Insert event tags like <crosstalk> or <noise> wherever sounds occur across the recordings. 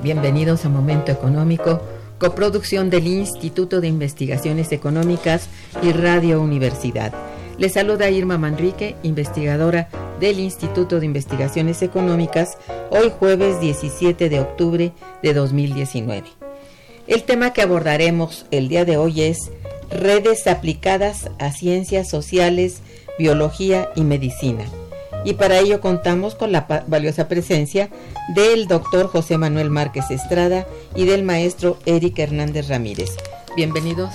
Bienvenidos a Momento Económico, coproducción del Instituto de Investigaciones Económicas y Radio Universidad. Les saluda Irma Manrique, investigadora del Instituto de Investigaciones Económicas, hoy jueves 17 de octubre de 2019. El tema que abordaremos el día de hoy es redes aplicadas a ciencias sociales, biología y medicina y para ello contamos con la valiosa presencia del doctor José Manuel Márquez Estrada y del maestro Eric Hernández Ramírez. Bienvenidos.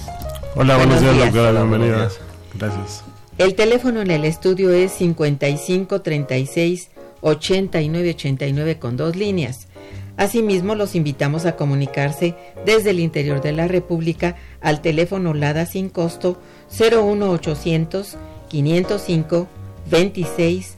Hola, buenos, días, doctora, bienvenidas. Gracias. El teléfono en el estudio es 55 36 89 89 con dos líneas. Asimismo, los invitamos a comunicarse desde el interior de la República al teléfono LADA sin costo 01800 505 26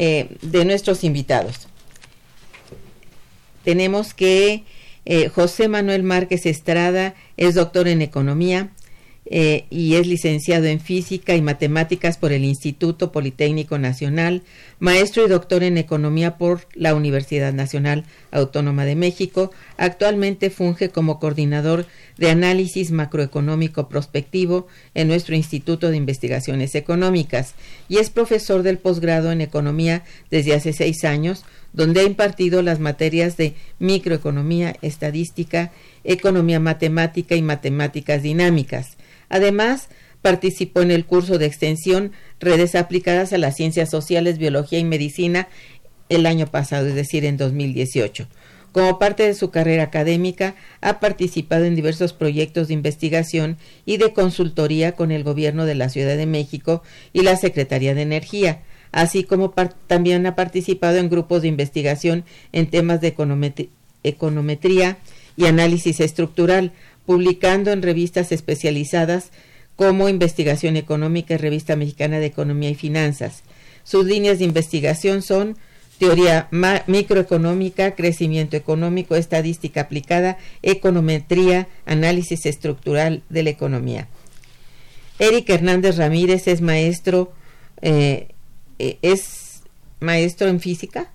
eh, de nuestros invitados. Tenemos que eh, José Manuel Márquez Estrada es doctor en economía, eh, y es licenciado en Física y Matemáticas por el Instituto Politécnico Nacional, maestro y doctor en Economía por la Universidad Nacional Autónoma de México. Actualmente funge como coordinador de análisis macroeconómico prospectivo en nuestro Instituto de Investigaciones Económicas y es profesor del posgrado en Economía desde hace seis años, donde ha impartido las materias de microeconomía, estadística, economía matemática y matemáticas dinámicas. Además, participó en el curso de extensión Redes aplicadas a las ciencias sociales, biología y medicina el año pasado, es decir, en 2018. Como parte de su carrera académica, ha participado en diversos proyectos de investigación y de consultoría con el Gobierno de la Ciudad de México y la Secretaría de Energía, así como también ha participado en grupos de investigación en temas de econometría y análisis estructural, publicando en revistas especializadas como Investigación Económica y Revista Mexicana de Economía y Finanzas. Sus líneas de investigación son teoría microeconómica, crecimiento económico, estadística aplicada, econometría, análisis estructural de la economía. Eric Hernández Ramírez es maestro, eh, eh, es maestro en física.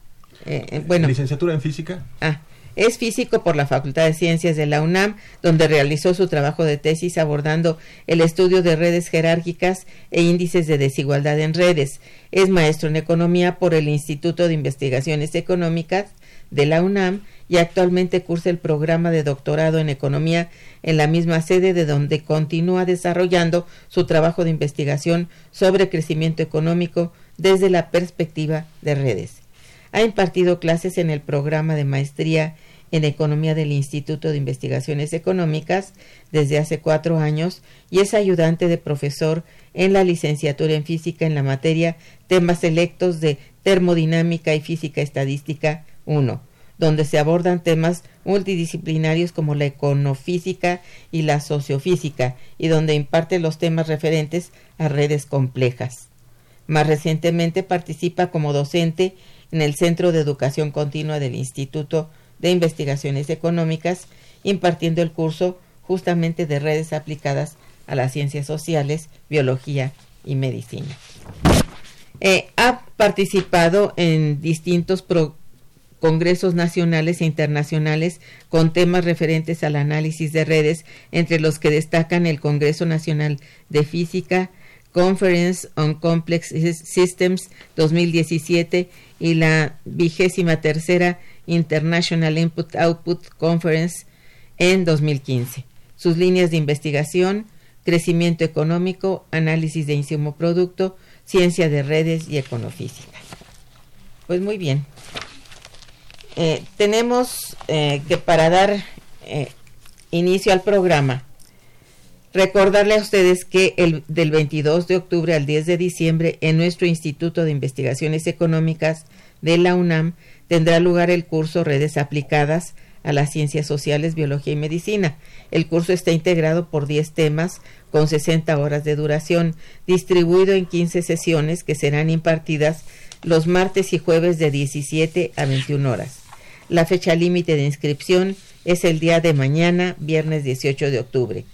Eh, bueno, licenciatura en física. Ah, Es físico por la Facultad de Ciencias de la UNAM, donde realizó su trabajo de tesis abordando el estudio de redes jerárquicas e índices de desigualdad en redes. Es maestro en economía por el Instituto de Investigaciones Económicas de la UNAM y actualmente cursa el programa de doctorado en economía en la misma sede de donde continúa desarrollando su trabajo de investigación sobre crecimiento económico desde la perspectiva de redes. Ha impartido clases en el programa de maestría en Economía del Instituto de Investigaciones Económicas desde hace cuatro años y es ayudante de profesor en la licenciatura en Física en la materia Temas Selectos de Termodinámica y Física Estadística 1, donde se abordan temas multidisciplinarios como la econofísica y la sociofísica y donde imparte los temas referentes a redes complejas. Más recientemente participa como docente en el Centro de Educación Continua del Instituto de Investigaciones Económicas, impartiendo el curso justamente de redes aplicadas a las ciencias sociales, biología y medicina. Eh, ha participado en distintos congresos nacionales e internacionales con temas referentes al análisis de redes, entre los que destacan el Congreso Nacional de Física, Conference on Complex Systems 2017 y la vigésima tercera International Input Output Conference en 2015. Sus líneas de investigación, crecimiento económico, análisis de insumo producto, ciencia de redes y econofísica. Pues muy bien. Eh, tenemos eh, que para dar eh, inicio al programa, recordarle a ustedes que el, del 22 de octubre al 10 de diciembre en nuestro Instituto de Investigaciones Económicas de la UNAM tendrá lugar el curso Redes Aplicadas a las Ciencias Sociales, Biología y Medicina. El curso está integrado por 10 temas con 60 horas de duración, distribuido en 15 sesiones que serán impartidas los martes y jueves de 17 a 21 horas. La fecha límite de inscripción es el día de mañana, viernes 18 de octubre.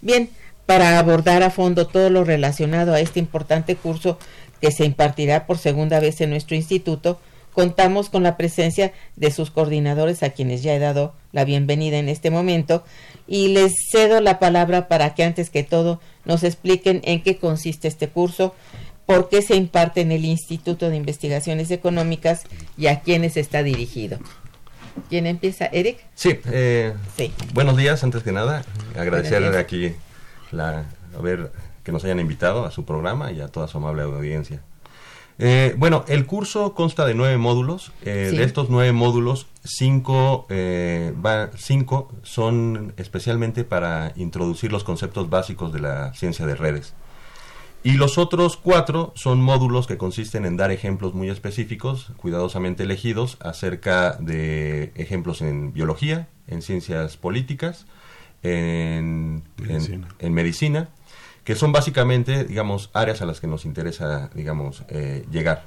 Bien, para abordar a fondo todo lo relacionado a este importante curso que se impartirá por segunda vez en nuestro instituto, contamos con la presencia de sus coordinadores a quienes ya he dado la bienvenida en este momento y les cedo la palabra para que antes que todo nos expliquen en qué consiste este curso, por qué se imparte en el Instituto de Investigaciones Económicas y a quiénes está dirigido. ¿Quién empieza? ¿Eric? Sí, eh, sí. buenos días, antes que nada. Agradecerle aquí la, a ver, que nos hayan invitado a su programa y a toda su amable audiencia. Eh, bueno, el curso consta de nueve módulos. Eh, de estos nueve módulos, cinco, va, cinco son especialmente para introducir los conceptos básicos de la ciencia de redes. Y los otros cuatro son módulos que consisten en dar ejemplos muy específicos, cuidadosamente elegidos, acerca de ejemplos en biología, en ciencias políticas, en medicina, que son básicamente, digamos, áreas a las que nos interesa, digamos, eh, llegar.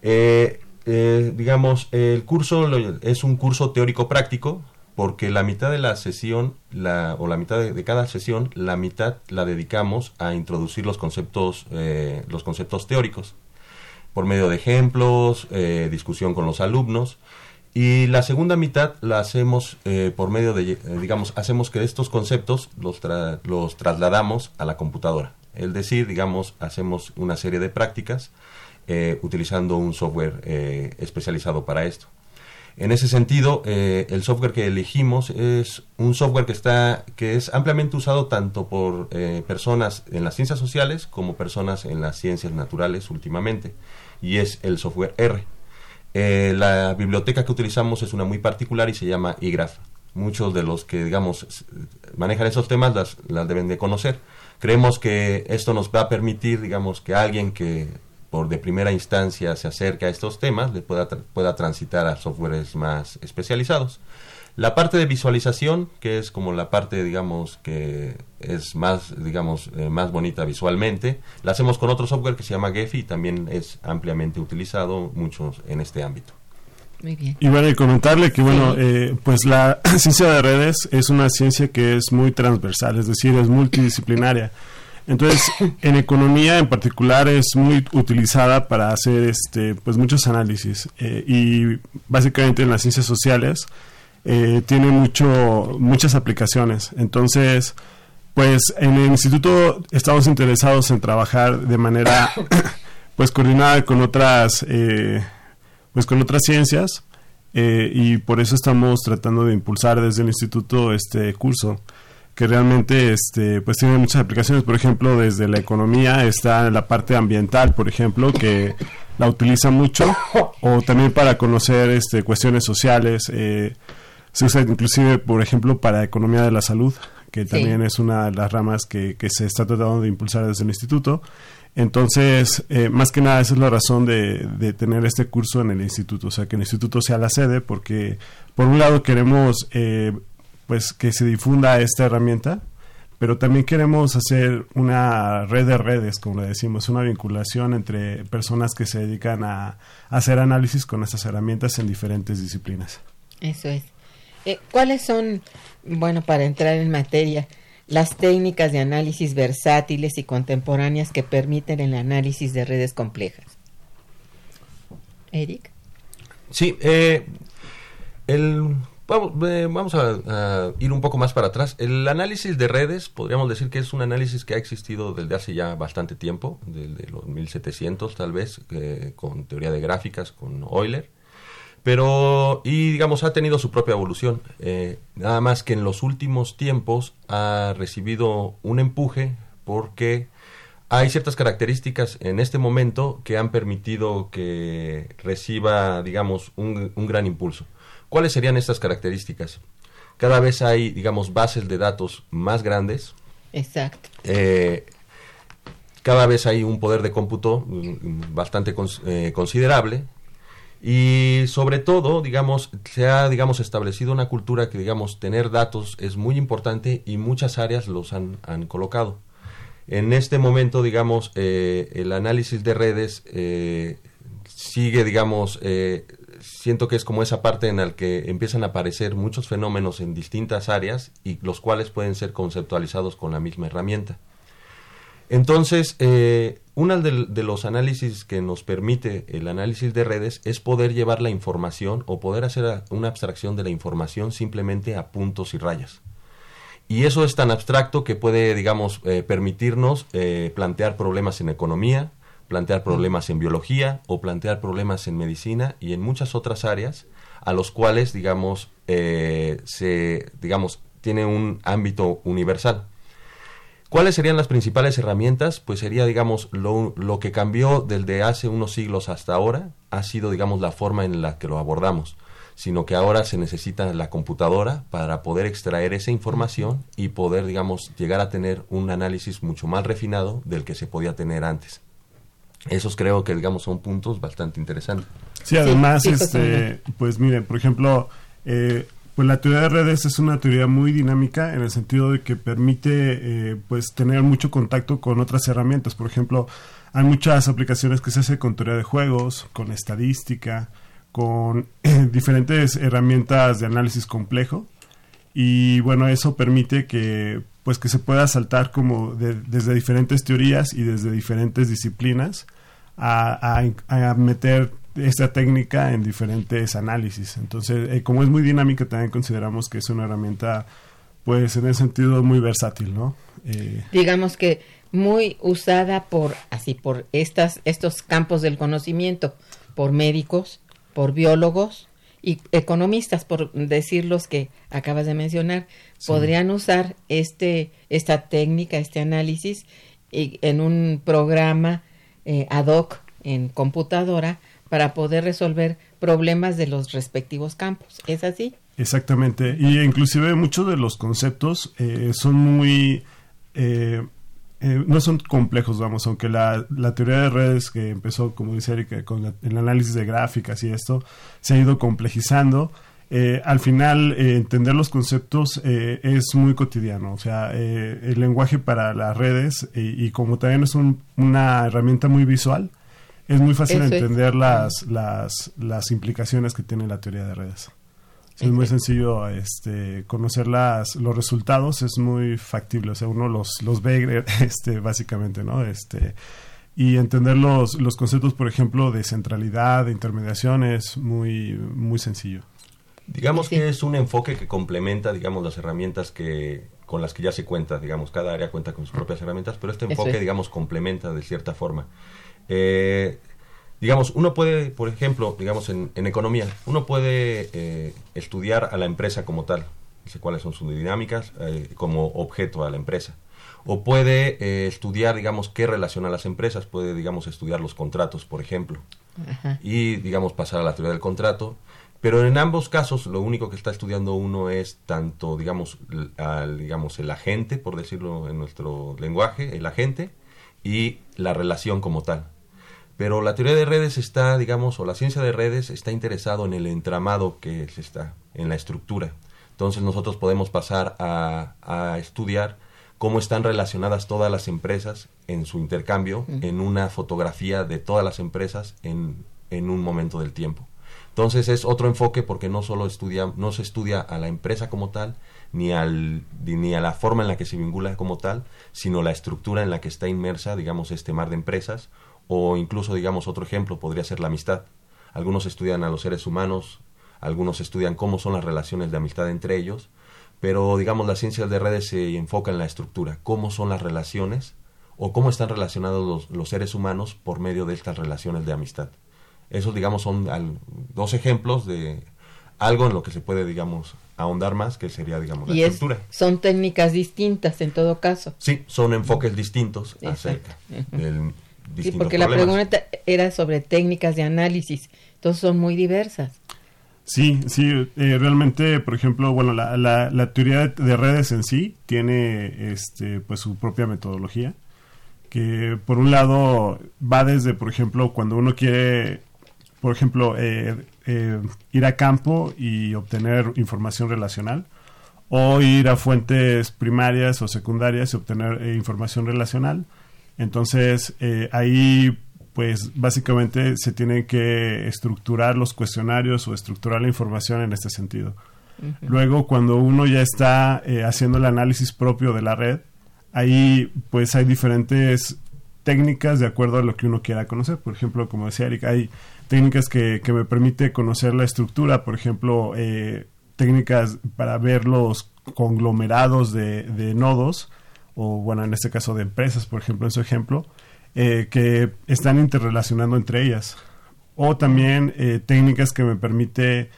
Eh, eh, digamos, el curso es un curso teórico-práctico, porque la mitad de la sesión, o la mitad de, cada sesión, la mitad la dedicamos a introducir los conceptos, eh, los conceptos teóricos, por medio de ejemplos, eh, discusión con los alumnos, y la segunda mitad la hacemos eh, por medio de, digamos, hacemos que estos conceptos los, los trasladamos a la computadora. Es decir, digamos, hacemos una serie de prácticas utilizando un software especializado para esto. En ese sentido, eh, el software que elegimos es un software que está que es ampliamente usado tanto por eh, personas en las ciencias sociales como personas en las ciencias naturales últimamente, y es el software R. Eh, la biblioteca que utilizamos es una muy particular y se llama iGraph. Muchos de los que, digamos, manejan esos temas las, las deben de conocer. Creemos que esto nos va a permitir, digamos, que alguien que por de primera instancia se acerca a estos temas, le pueda, pueda transitar a softwares más especializados. La parte de visualización, que es como la parte, digamos, que es más, digamos, eh, más bonita visualmente, la hacemos con otro software que se llama Gephi y también es ampliamente utilizado muchos en este ámbito. Muy bien. Y bueno, y comentarle que, bueno, eh, pues la <laughs> ciencia de redes es una ciencia que es muy transversal, es decir, es multidisciplinaria. Entonces, <laughs> en economía en particular es muy utilizada para hacer este, pues muchos análisis eh, y básicamente en las ciencias sociales eh, tiene mucho, muchas aplicaciones. Entonces, pues en el instituto estamos interesados en trabajar de manera <coughs> pues coordinada con otras eh, pues con otras ciencias eh, y por eso estamos tratando de impulsar desde el instituto este curso que realmente este pues tiene muchas aplicaciones. Por ejemplo desde la economía está la parte ambiental por ejemplo que la utiliza mucho. O también para conocer este cuestiones sociales eh, se usa inclusive por ejemplo para economía de la salud que también es una de las ramas que, que se está tratando de impulsar desde el instituto. Entonces, eh, más que nada, esa es la razón de, de, tener este curso en el instituto, o sea, que el instituto sea la sede, porque por un lado queremos eh, pues que se difunda esta herramienta, pero también queremos hacer una red de redes, como le decimos, una vinculación entre personas que se dedican a, hacer análisis con estas herramientas en diferentes disciplinas. Eso es. Eh, ¿Cuáles son, bueno, para entrar en materia, las técnicas de análisis versátiles y contemporáneas que permiten el análisis de redes complejas. Eric. Sí, eh, el, vamos, vamos a, ir un poco más para atrás. El análisis de redes, podríamos decir que es un análisis que ha existido desde hace ya bastante tiempo, desde los 1700 tal vez, eh, con teoría de gráficas, con Euler. Pero y digamos ha tenido su propia evolución. Eh, nada más que en los últimos tiempos ha recibido un empuje porque hay ciertas características en este momento que han permitido que reciba digamos un gran impulso cuáles serían estas características cada vez hay digamos bases de datos más grandes. Exacto. Eh, cada vez hay un poder de cómputo mm, bastante cons eh, considerable. Y sobre todo, digamos, se ha, digamos, establecido una cultura que, digamos, tener datos es muy importante y muchas áreas los han, han colocado. En este momento, digamos, eh, el análisis de redes eh, sigue, digamos, eh, siento que es como esa parte en la que empiezan a aparecer muchos fenómenos en distintas áreas y los cuales pueden ser conceptualizados con la misma herramienta. Entonces, eh, uno de, los análisis que nos permite el análisis de redes es poder llevar la información o poder hacer una abstracción de la información simplemente a puntos y rayas. Y eso es tan abstracto que puede, digamos, eh, permitirnos eh, plantear problemas en economía, plantear problemas en biología o plantear problemas en medicina y en muchas otras áreas a los cuales, digamos, eh, se, digamos, tiene un ámbito universal. ¿Cuáles serían las principales herramientas? Pues sería, digamos, lo, lo, que cambió desde hace unos siglos hasta ahora, ha sido, digamos, la forma en la que lo abordamos, sino que ahora se necesita la computadora para poder extraer esa información y poder, digamos, llegar a tener un análisis mucho más refinado del que se podía tener antes. Esos creo que, digamos, son puntos bastante interesantes. Sí, además, sí, este, pues miren, por ejemplo, eh, pues la teoría de redes es una teoría muy dinámica en el sentido de que permite eh, pues tener mucho contacto con otras herramientas. Por ejemplo, hay muchas aplicaciones que se hacen con teoría de juegos, con estadística, con eh, <clears throat> diferentes herramientas de análisis complejo. Y bueno, eso permite que pues que se pueda saltar como de, desde diferentes teorías y desde diferentes disciplinas a, a, a meter esta técnica en diferentes análisis. Entonces, eh, como es muy dinámica, también consideramos que es una herramienta, pues en ese sentido, muy versátil, ¿no? Eh, Digamos que muy usada por, así, por estas, estos campos del conocimiento, por médicos, por biólogos y economistas, por decir los que acabas de mencionar, sí. podrían usar este, esta técnica, este análisis, y, en un programa eh, ad hoc en computadora para poder resolver problemas de los respectivos campos. ¿Es así? Exactamente. Y inclusive muchos de los conceptos eh, son muy... Eh, eh, no son complejos, vamos, aunque la, la, teoría de redes que empezó, como dice Erika, con el análisis de gráficas y esto, se ha ido complejizando. Eh, al final, eh, entender los conceptos eh, es muy cotidiano. O sea, el lenguaje para las redes, y como también es un, una herramienta muy visual, es muy fácil Eso entender es. las, las, las implicaciones que tiene la teoría de redes. es muy sencillo este, conocer las, los resultados, es muy factible, o sea, uno los, los ve <laughs> este, básicamente, ¿no? Este, y entender los, los conceptos, por ejemplo, de centralidad, de intermediación, es muy, muy sencillo. Digamos que es un enfoque que complementa, digamos, las herramientas que con las que ya se cuenta, digamos, cada área cuenta con sus propias herramientas, pero este enfoque, digamos, complementa de cierta forma. Eh, digamos, uno puede, por ejemplo, digamos, en, economía, uno puede eh, estudiar a la empresa como tal, dice cuáles son sus dinámicas eh, como objeto a la empresa. O puede estudiar, digamos, qué relaciona a las empresas, puede, digamos, estudiar los contratos, por ejemplo. Y, digamos, pasar a la teoría del contrato pero en ambos casos lo único que está estudiando uno es tanto, digamos, al, digamos, el agente, por decirlo en nuestro lenguaje, el agente, y la relación como tal. Pero la teoría de redes está, digamos, o la ciencia de redes está interesado en el entramado que se está, en la estructura. Entonces nosotros podemos pasar a, a estudiar cómo están relacionadas todas las empresas en su intercambio, en una fotografía de todas las empresas en, en un momento del tiempo. Entonces es otro enfoque porque no solo estudia, no se estudia a la empresa como tal, ni, al, ni a la forma en la que se vincula como tal, sino la estructura en la que está inmersa, digamos, este mar de empresas, o incluso, digamos, otro ejemplo podría ser la amistad. Algunos estudian a los seres humanos, algunos estudian cómo son las relaciones de amistad entre ellos, pero, digamos, las ciencias de redes se enfocan en la estructura, cómo son las relaciones o cómo están relacionados los seres humanos por medio de estas relaciones de amistad. Esos, digamos, son dos ejemplos de algo en lo que se puede, digamos, ahondar más, que sería, digamos, la y estructura. son técnicas distintas en todo caso. Sí, son enfoques distintos acerca del Sí, porque la pregunta era sobre técnicas de análisis, entonces son muy diversas. Sí, sí, eh, realmente, por ejemplo, bueno, la, la, teoría de, redes en sí tiene este, pues su propia metodología, que por un lado va desde, por ejemplo, cuando uno quiere por ejemplo, eh, eh, ir a campo y obtener información relacional o ir a fuentes primarias o secundarias y obtener eh, información relacional. Entonces, ahí, pues básicamente se tienen que estructurar los cuestionarios o estructurar la información en este sentido. Luego, cuando uno ya está haciendo el análisis propio de la red, ahí pues hay diferentes técnicas de acuerdo a lo que uno quiera conocer. Por ejemplo, como decía Eric, hay técnicas que, que me permite conocer la estructura, por ejemplo, eh, técnicas para ver los conglomerados de, de, nodos, o bueno, en este caso de empresas, por ejemplo, en su ejemplo, eh, que están interrelacionando entre ellas. O también eh, técnicas que me permite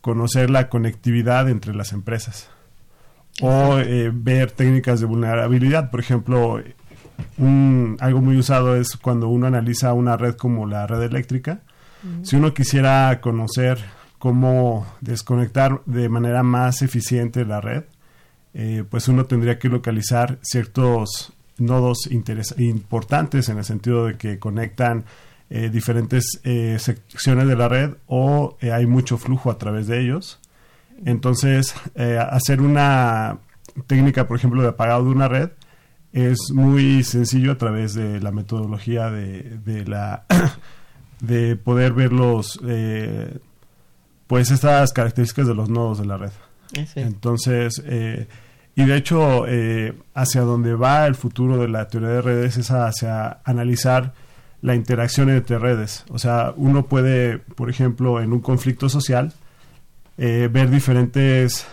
conocer la conectividad entre las empresas. O ver técnicas de vulnerabilidad, por ejemplo, un, algo muy usado es cuando uno analiza una red como la red eléctrica, si uno quisiera conocer cómo desconectar de manera más eficiente la red, eh, pues uno tendría que localizar ciertos nodos importantes en el sentido de que conectan eh, diferentes eh, secciones de la red o hay mucho flujo a través de ellos. Entonces, hacer una técnica, por ejemplo, de apagado de una red es muy sencillo a través de la metodología de, de la <clears throat> de poder ver los eh, pues estas características de los nodos de la red. Entonces, eh, y de hecho, eh, hacia donde va el futuro de la teoría de redes es hacia analizar la interacción entre redes. O sea, uno puede, por ejemplo, en un conflicto social, ver diferentes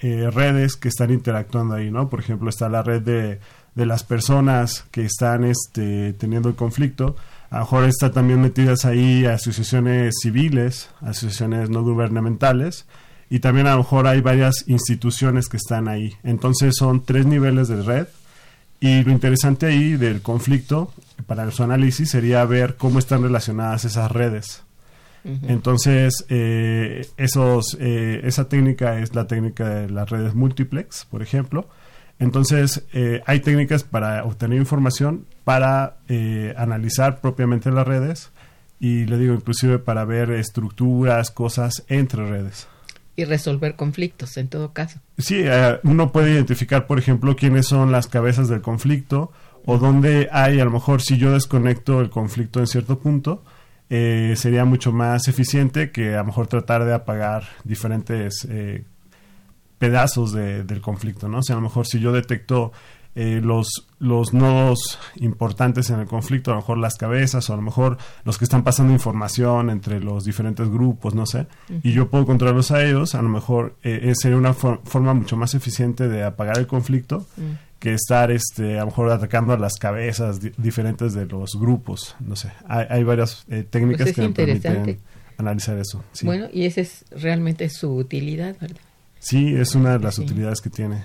redes que están interactuando ahí, ¿no? Por ejemplo, está la red de, de las personas que están este, teniendo el conflicto, a lo mejor está también metidas ahí asociaciones civiles, asociaciones no gubernamentales, y también a lo mejor hay varias instituciones que están ahí. Entonces son tres niveles de red. Y lo interesante ahí del conflicto, para su análisis, sería ver cómo están relacionadas esas redes. Entonces, eh, esos, eh, esa técnica es la técnica de las redes multiplex, por ejemplo. Entonces, eh, hay técnicas para obtener información, para eh, analizar propiamente las redes y le digo inclusive para ver estructuras, cosas entre redes. Y resolver conflictos en todo caso. Sí, eh, uno puede identificar, por ejemplo, quiénes son las cabezas del conflicto o dónde hay, a lo mejor si yo desconecto el conflicto en cierto punto, eh, sería mucho más eficiente que a lo mejor tratar de apagar diferentes pedazos del conflicto, ¿no? O sea, a lo mejor si yo detecto eh, los, los nodos importantes en el conflicto, a lo mejor las cabezas, o a lo mejor los que están pasando información entre los diferentes grupos, no sé, y yo puedo controlarlos a ellos, a lo mejor eh, sería una forma mucho más eficiente de apagar el conflicto que estar este a lo mejor atacando a las cabezas diferentes de los grupos no sé. Hay, varias eh, técnicas pues que me permiten analizar eso bueno y esa es realmente su utilidad verdad sí es una de las utilidades que tiene.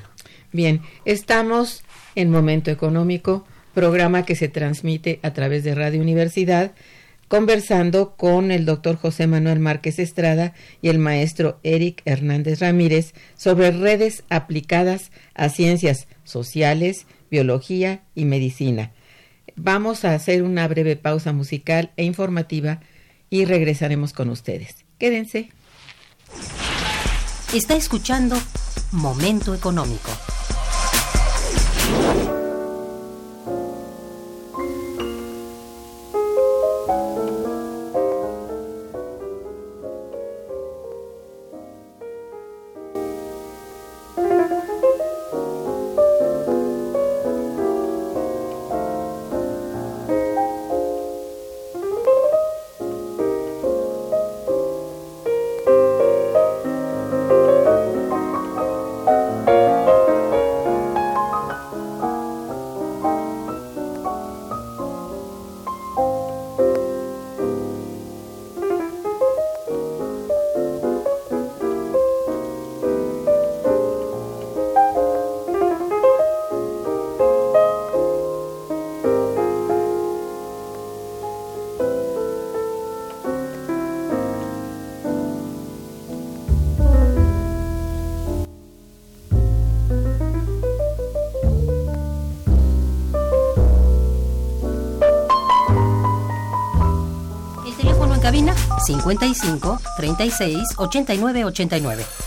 Bien estamos en momento económico programa que se transmite a través de Radio Universidad conversando con el doctor José Manuel Márquez Estrada y el maestro Eric Hernández Ramírez sobre redes aplicadas a ciencias sociales, biología y medicina. Vamos a hacer una breve pausa musical e informativa y regresaremos con ustedes. Quédense. Está escuchando Momento Económico. 55 36 89 89.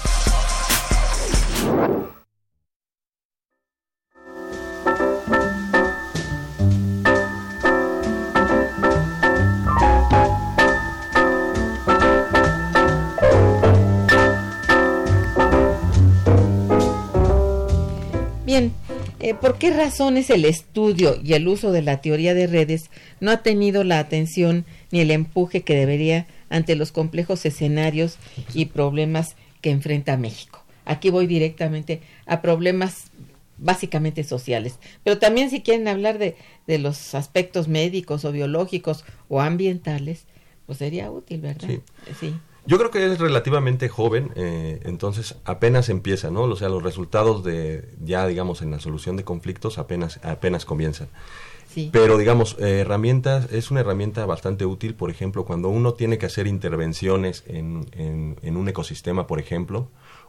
Razones el estudio y el uso de la teoría de redes no ha tenido la atención ni el empuje que debería ante los complejos escenarios y problemas que enfrenta México. Aquí voy directamente a problemas básicamente sociales, pero también si quieren hablar de, de los aspectos médicos o biológicos o ambientales, pues sería útil, ¿verdad? Sí. Yo creo que es relativamente joven, eh, entonces apenas empieza, ¿no? O sea, los resultados de ya, digamos, en la solución de conflictos apenas, apenas comienzan. Pero digamos, eh, herramientas, es una herramienta bastante útil, por ejemplo, cuando uno tiene que hacer intervenciones en, en, un ecosistema, por ejemplo,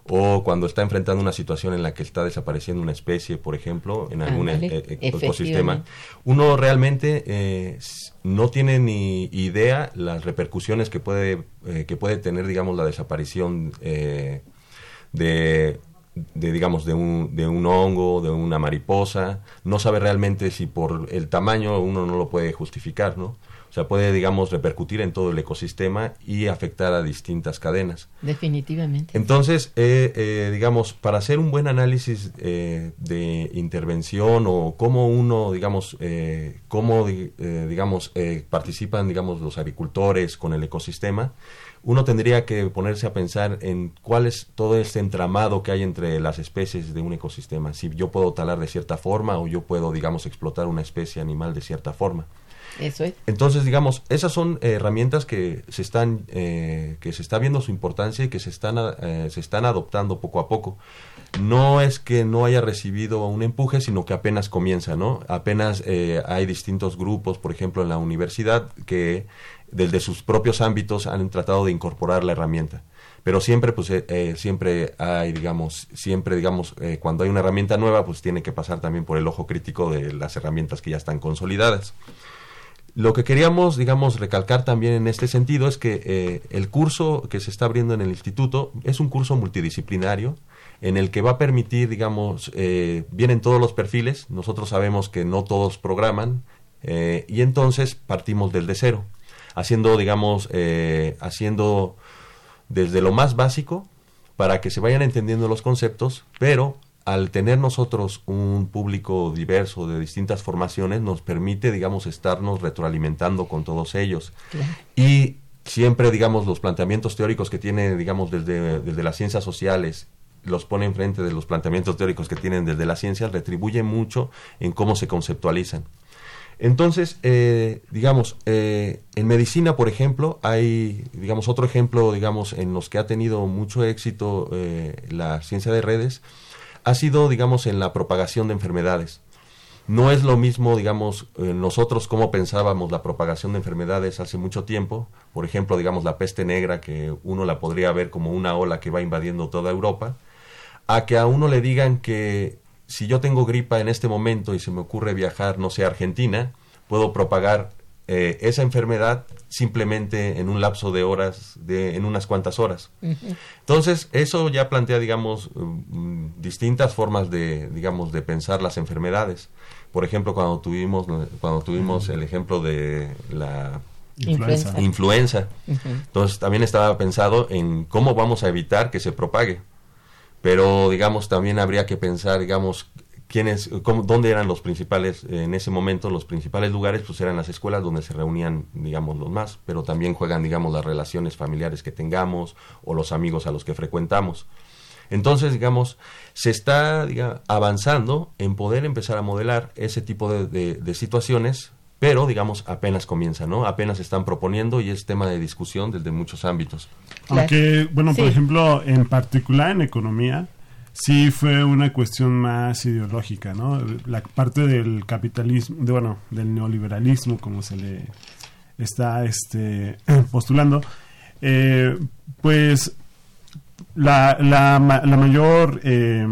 o cuando está enfrentando una situación en la que está desapareciendo una especie, por ejemplo, en algún e, e, ecosistema, uno realmente eh, no tiene ni idea las repercusiones que puede, eh, que puede tener, digamos, la desaparición de de digamos de un, de un hongo, de una mariposa, no sabe realmente si por el tamaño uno no lo puede justificar, ¿no? O sea, puede, digamos, repercutir en todo el ecosistema y afectar a distintas cadenas. Definitivamente. Entonces, eh, eh, digamos, para hacer un buen análisis eh, de intervención o cómo uno, digamos, cómo, digamos, participan, digamos, los agricultores con el ecosistema, uno tendría que ponerse a pensar en cuál es todo este entramado que hay entre las especies de un ecosistema. Si yo puedo talar de cierta forma o yo puedo, digamos, explotar una especie animal de cierta forma. Eso es. Entonces, digamos, esas son herramientas que se están, eh, que se está viendo su importancia y que se están, eh, se están adoptando poco a poco. No es que no haya recibido un empuje, sino que apenas comienza, ¿no? Apenas eh, hay distintos grupos, por ejemplo, en la universidad, que desde sus propios ámbitos han tratado de incorporar la herramienta pero siempre pues siempre hay digamos siempre digamos cuando hay una herramienta nueva pues tiene que pasar también por el ojo crítico de las herramientas que ya están consolidadas lo que queríamos, digamos, recalcar también en este sentido es que eh, el curso que se está abriendo en el instituto es un curso multidisciplinario en el que va a permitir, digamos, eh, vienen todos los perfiles, nosotros sabemos que no todos programan, eh, y entonces partimos del de cero, haciendo, digamos, haciendo desde lo más básico para que se vayan entendiendo los conceptos, pero al tener nosotros un público diverso de distintas formaciones, nos permite, digamos, estarnos retroalimentando con todos ellos. Y siempre, digamos, los planteamientos teóricos que tiene, digamos, desde, desde las ciencias sociales los pone enfrente de los planteamientos teóricos que tienen desde las ciencias, retribuye mucho en cómo se conceptualizan. Entonces, eh, digamos, eh, en medicina, por ejemplo, hay, digamos, otro ejemplo, digamos, en los que ha tenido mucho éxito eh, la ciencia de redes, ha sido, digamos, en la propagación de enfermedades. No es lo mismo, digamos, eh, nosotros como pensábamos la propagación de enfermedades hace mucho tiempo, por ejemplo, digamos, la peste negra, que uno la podría ver como una ola que va invadiendo toda Europa, a que a uno le digan que si yo tengo gripa en este momento y se me ocurre viajar, no sé, a Argentina, puedo propagar eh, esa enfermedad simplemente en un lapso de horas, de, en unas cuantas horas. Entonces, eso ya plantea, digamos, mm, distintas formas de, digamos, de pensar las enfermedades. Por ejemplo, cuando tuvimos, cuando tuvimos el ejemplo de la Influenza. influenza. Entonces, también estaba pensado en cómo vamos a evitar que se propague. Pero, digamos, también habría que pensar, digamos, quiénes, cómo, dónde eran los principales, en ese momento los principales lugares, pues eran las escuelas donde se reunían, digamos, los más, pero también juegan, digamos, las relaciones familiares que tengamos o los amigos a los que frecuentamos. Entonces, digamos, se está avanzando en poder empezar a modelar ese tipo de, situaciones, pero, digamos, apenas comienza, ¿no? Apenas están proponiendo y es tema de discusión desde muchos ámbitos. Aunque, bueno, por ejemplo, en particular en economía, sí fue una cuestión más ideológica, ¿no? La parte del capitalismo, de, bueno, del neoliberalismo, como se le está este, <clears throat> postulando, eh, pues la, la, mayor eh,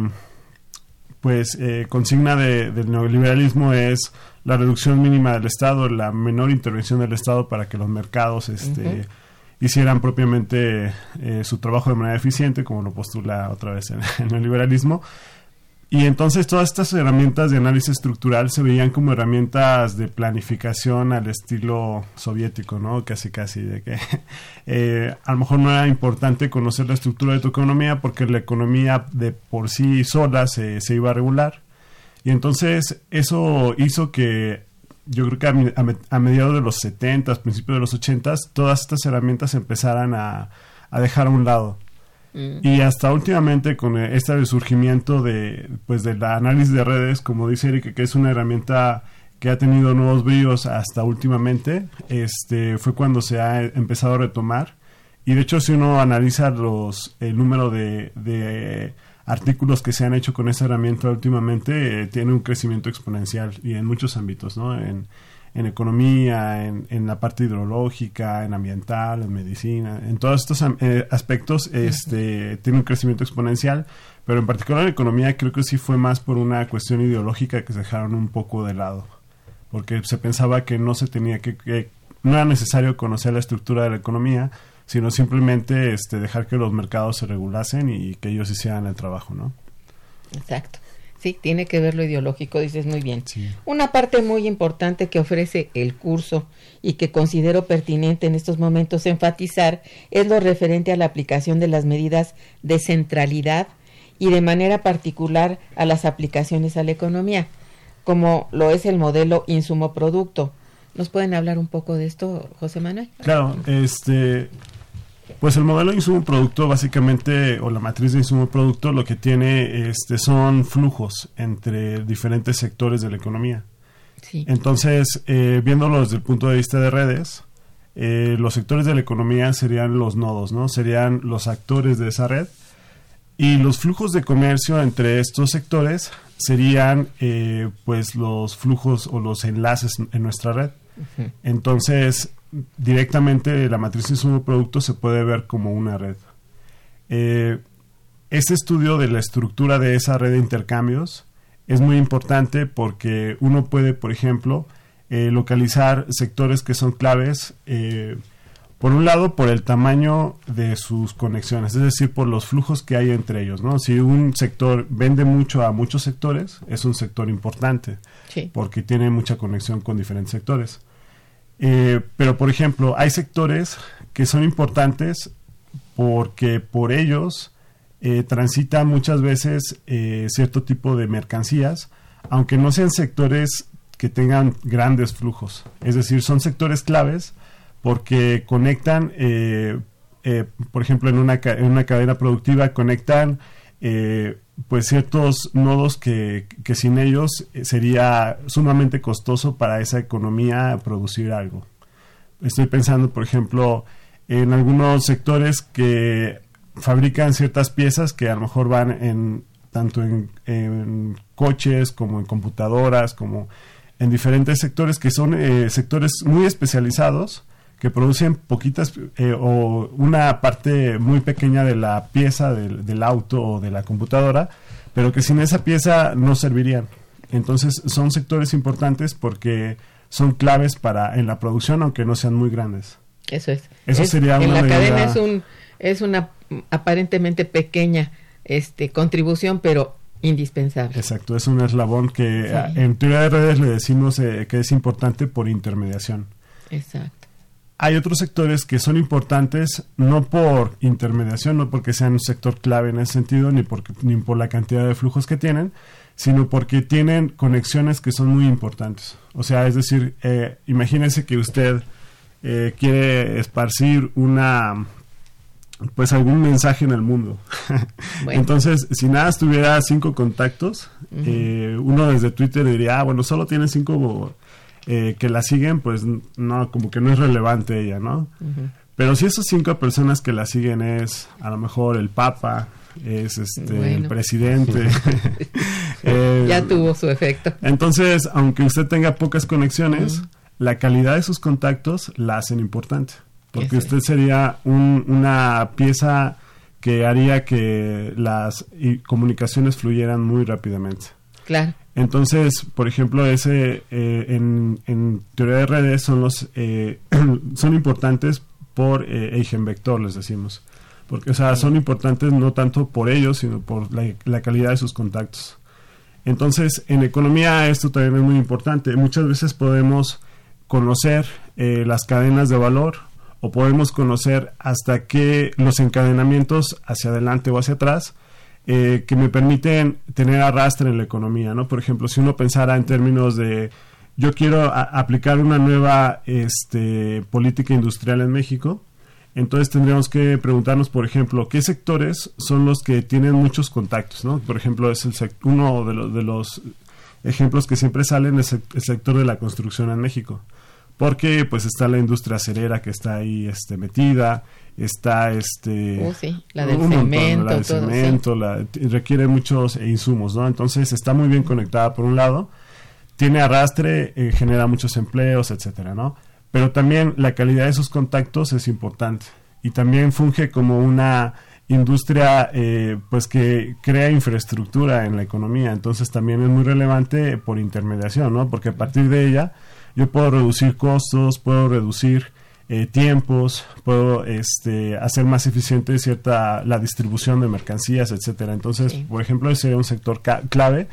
pues eh, consigna del neoliberalismo es la reducción mínima del Estado, la menor intervención del Estado para que los mercados este, hicieran propiamente eh, su trabajo de manera eficiente, como lo postula otra vez <laughs> en, el liberalismo. Y entonces todas estas herramientas de análisis estructural se veían como herramientas de planificación al estilo soviético, ¿no? Casi, casi, de que <laughs> eh, a lo mejor no era importante conocer la estructura de tu economía porque la economía de por sí sola se, se iba a regular. Y entonces eso hizo que yo creo que a, mediados de los 70, principios de los 80, todas estas herramientas empezaran a, dejar a un lado. Mm. Y hasta últimamente con este resurgimiento de, pues, del análisis de redes, como dice Erika, que es una herramienta que ha tenido nuevos brillos hasta últimamente, este, fue cuando se ha empezado a retomar. Y de hecho, si uno analiza los, el número de artículos que se han hecho con esa herramienta últimamente eh, tiene un crecimiento exponencial y en muchos ámbitos, ¿no? En, economía, en, la parte hidrológica, en ambiental, en medicina, en todos estos eh, aspectos este, tiene un crecimiento exponencial, pero en particular en economía creo que sí fue más por una cuestión ideológica que se dejaron un poco de lado, porque se pensaba que no se tenía que, que no era necesario conocer la estructura de la economía, sino simplemente este, dejar que los mercados se regulasen y que ellos hicieran el trabajo, ¿no? Exacto. Sí, tiene que ver lo ideológico, dices muy bien. Una parte muy importante que ofrece el curso y que considero pertinente en estos momentos enfatizar es lo referente a la aplicación de las medidas de centralidad y de manera particular a las aplicaciones a la economía, como lo es el modelo insumo-producto. ¿Nos pueden hablar un poco de esto, José Manuel? Claro, este, pues el modelo de insumo producto básicamente, o la matriz de insumo producto, lo que tiene este, son flujos entre diferentes sectores de la economía. Entonces, eh, viéndolo desde el punto de vista de redes, eh, los sectores de la economía serían los nodos, ¿no? Serían los actores de esa red. Y los flujos de comercio entre estos sectores serían, eh, pues, los flujos o los enlaces en nuestra red. Entonces, directamente la matriz de insumo producto se puede ver como una red. Eh, este estudio de la estructura de esa red de intercambios es muy importante porque uno puede, por ejemplo, eh, localizar sectores que son claves, eh, por un lado, por el tamaño de sus conexiones, es decir, por los flujos que hay entre ellos. ¿no? Si un sector vende mucho a muchos sectores, es un sector importante, porque tiene mucha conexión con diferentes sectores. Eh, pero, por ejemplo, hay sectores que son importantes porque por ellos eh, transitan muchas veces eh, cierto tipo de mercancías, aunque no sean sectores que tengan grandes flujos. Es decir, son sectores claves porque conectan, por ejemplo, en una, en una cadena productiva, conectan pues ciertos nodos que, que, sin ellos eh, sería sumamente costoso para esa economía producir algo. Estoy pensando, por ejemplo, en algunos sectores que fabrican ciertas piezas que a lo mejor van en tanto en, coches como en computadoras, como en diferentes sectores que son eh, sectores muy especializados que producen poquitas eh, o una parte muy pequeña de la pieza del, auto o de la computadora, pero que sin esa pieza no servirían. Entonces son sectores importantes porque son claves para en la producción aunque no sean muy grandes. Eso es. Eso sería en la cadena es un es una aparentemente pequeña este contribución, pero indispensable. Exacto, es un eslabón que en teoría de redes le decimos eh, que es importante por intermediación. Exacto. Hay otros sectores que son importantes no por intermediación, no porque sean un sector clave en ese sentido, ni, ni por la cantidad de flujos que tienen, sino porque tienen conexiones que son muy importantes. O sea, es decir, eh, imagínese que usted eh, quiere esparcir una pues algún mensaje en el mundo. <laughs> Entonces, si nada tuviera cinco contactos, eh, uno desde Twitter diría, ah, bueno, solo tiene cinco eh, que la siguen, pues no, como que no es relevante ella, ¿no? Pero si esas cinco personas que la siguen es a lo mejor el Papa, es este el presidente. <laughs> Eh, ya tuvo su efecto. Entonces, aunque usted tenga pocas conexiones, la calidad de sus contactos la hacen importante. Porque usted sería una pieza que haría que las comunicaciones fluyeran muy rápidamente. Claro. Entonces, por ejemplo, ese eh, en, teoría de redes son los eh, <clears throat> son importantes por eh, vector, les decimos, porque o sea son importantes no tanto por ellos, sino por la, calidad de sus contactos. Entonces, en economía esto también es muy importante. Muchas veces podemos conocer eh, las cadenas de valor o podemos conocer hasta qué los encadenamientos hacia adelante o hacia atrás eh, que me permiten tener arrastre en la economía, ¿no? Por ejemplo, si uno pensara en términos de yo quiero aplicar una nueva este, política industrial en México, entonces tendríamos que preguntarnos, por ejemplo, qué sectores son los que tienen muchos contactos, ¿no? Por ejemplo, es el uno de, los, de los ejemplos que siempre salen es el, sector de la construcción en México porque pues está la industria acerera que está ahí este metida está este oh, la del cemento, la del cemento requiere muchos insumos no entonces está muy bien conectada por un lado tiene arrastre eh, genera muchos empleos etcétera no pero también la calidad de sus contactos es importante y también funge como una industria eh, pues que crea infraestructura en la economía. Entonces también es muy relevante por intermediación no porque a partir de ella yo puedo reducir costos puedo reducir eh, tiempos, puedo este, hacer más eficiente cierta la distribución de mercancías, etcétera. Entonces, por ejemplo, ese sería un sector clave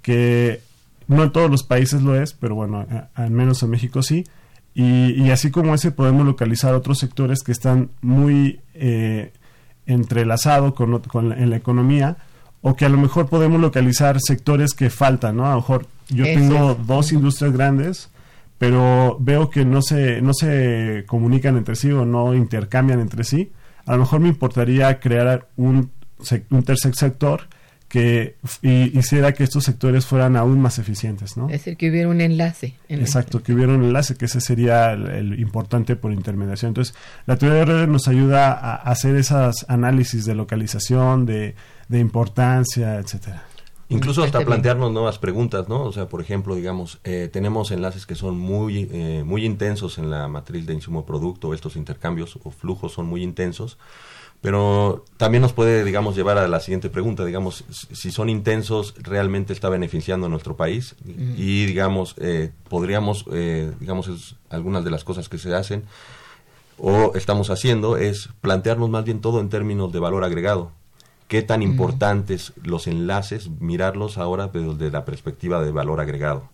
que no en todos los países lo es, pero bueno, al menos en México sí. Y, así como ese podemos localizar otros sectores que están muy eh, entrelazados con, con, en la economía o que a lo mejor podemos localizar sectores que faltan, ¿no? A lo mejor yo tengo dos industrias grandes, pero veo que no se, no se comunican entre sí o no intercambian entre sí. A lo mejor me importaría crear un, un tercer sector que hiciera que estos sectores fueran aún más eficientes, ¿no? Es decir, que hubiera un enlace. Exacto, que hubiera un enlace, que ese sería el, importante por intermediación. Entonces, la teoría de redes nos ayuda a hacer esos análisis de localización, de, importancia, etcétera. Incluso hasta plantearnos nuevas preguntas, ¿no? O sea, por ejemplo, digamos, eh, tenemos enlaces que son muy, eh, muy intensos en la matriz de insumo-producto, estos intercambios o flujos son muy intensos, pero también nos puede, digamos, llevar a la siguiente pregunta, digamos, si son intensos, ¿realmente está beneficiando a nuestro país? Y, digamos, eh, podríamos, eh, digamos, es algunas de las cosas que se hacen o estamos haciendo es plantearnos más bien todo en términos de valor agregado. ¿Qué tan importantes los enlaces, mirarlos ahora desde la perspectiva de valor agregado?